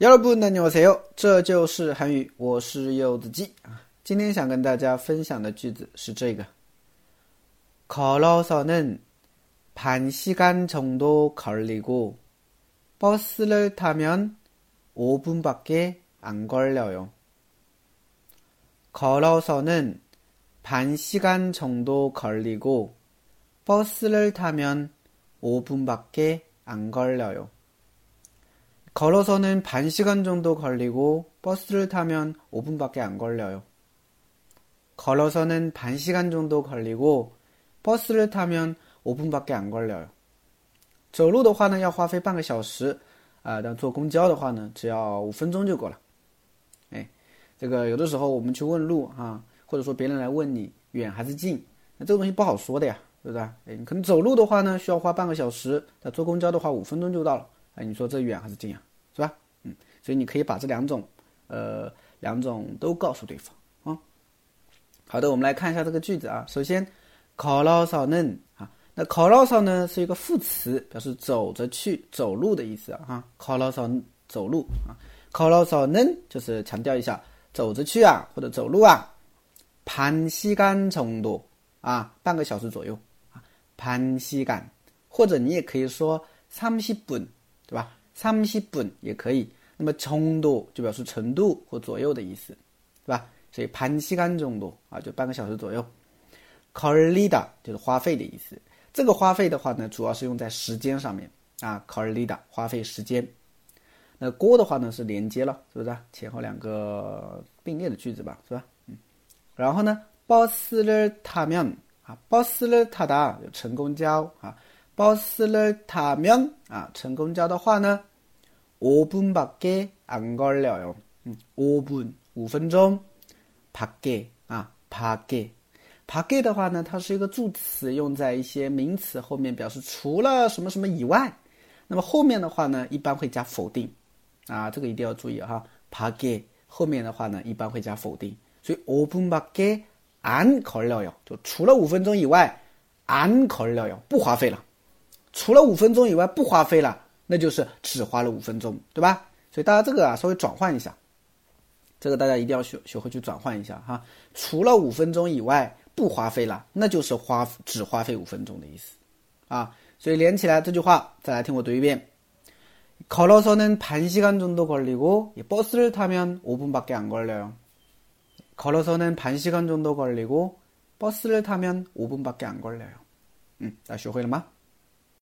여러분 안녕하세요. 这就是韩语我是柚子鸡今天想跟大家分享的句子是这个걸어서는 반시간 정도 걸리고 버스를 타면 5분밖에 안 걸려요. 걸어서는 반시간 정도 걸리고 버스를 타면 5분밖에 안 걸려요. 걸어서는 반 시간 정도 걸리고 버스를 타면 5분밖에 안 걸려요. 걸어서는 반 시간 정도 걸리고 버스를 타면 5분밖에 안 걸려요. 走路的话呢，要花费半个小时，啊，但坐公交的话呢，只要五分钟就够了。哎，这个有的时候我们去问路，哈，或者说别人来问你远还是近，那这个东西不好说的呀，对不对？哎，可能走路的话呢，需要花半个小时，那坐公交的话五分钟就到了。 哎，你说这远还是近啊，是吧？嗯，所以你可以把这两种，呃，两种都告诉对方啊。好的，我们来看一下这个句子啊。首先，colossaln 啊，那 colossal 呢是一个副词，表示走着去、走路的意思啊。哈，colossal 走路啊，colossaln 就是强调一下走着去啊，或者走路啊。盘西干程度啊，半个小时左右啊。盘西干，或者你也可以说三十分，对吧？三十分也可以。那么程度就表示程度或左右的意思，对吧？所以盘西干程度啊，就半个小时左右。colida 就是花费的意思。这个花费的话呢，主要是用在时间上面啊。colida 花费时间。那锅的话呢是连接了，是不是？前后两个并列的句子吧，是吧？嗯。然后呢，버스를타면啊，버스를타다乘公交啊， 버스를타면啊，乘公交的话呢。5분밖에안걸려 요。 嗯，5分五分钟。밖에啊，밖 에， 밖에的话呢，它是一个助词，用在一些名词后面，表示除了什么什么以外。那么后面的话呢，一般会加否定。啊，这个一定要注意哈。밖에后面的话呢，一般会加否定。所以5분밖에안걸려 요， 就除了五分钟以外，안걸려 요， 不花费了。 除了五分钟以外，不花费了。那就是只花了五分钟，对吧？所以大家这个啊稍微转换一下，这个大家一定要学学会去转换一下哈。除了五分钟以外不花费了，那就是花只花费五分钟的意思啊。所以连起来这句话，再来听我读一遍。걸어서는반시간정도걸리고버스를타면5분밖에안걸려 요。 걸어서는반시간정도걸리고버스를타면5분밖에안걸려 요。 嗯，大家学会了吗？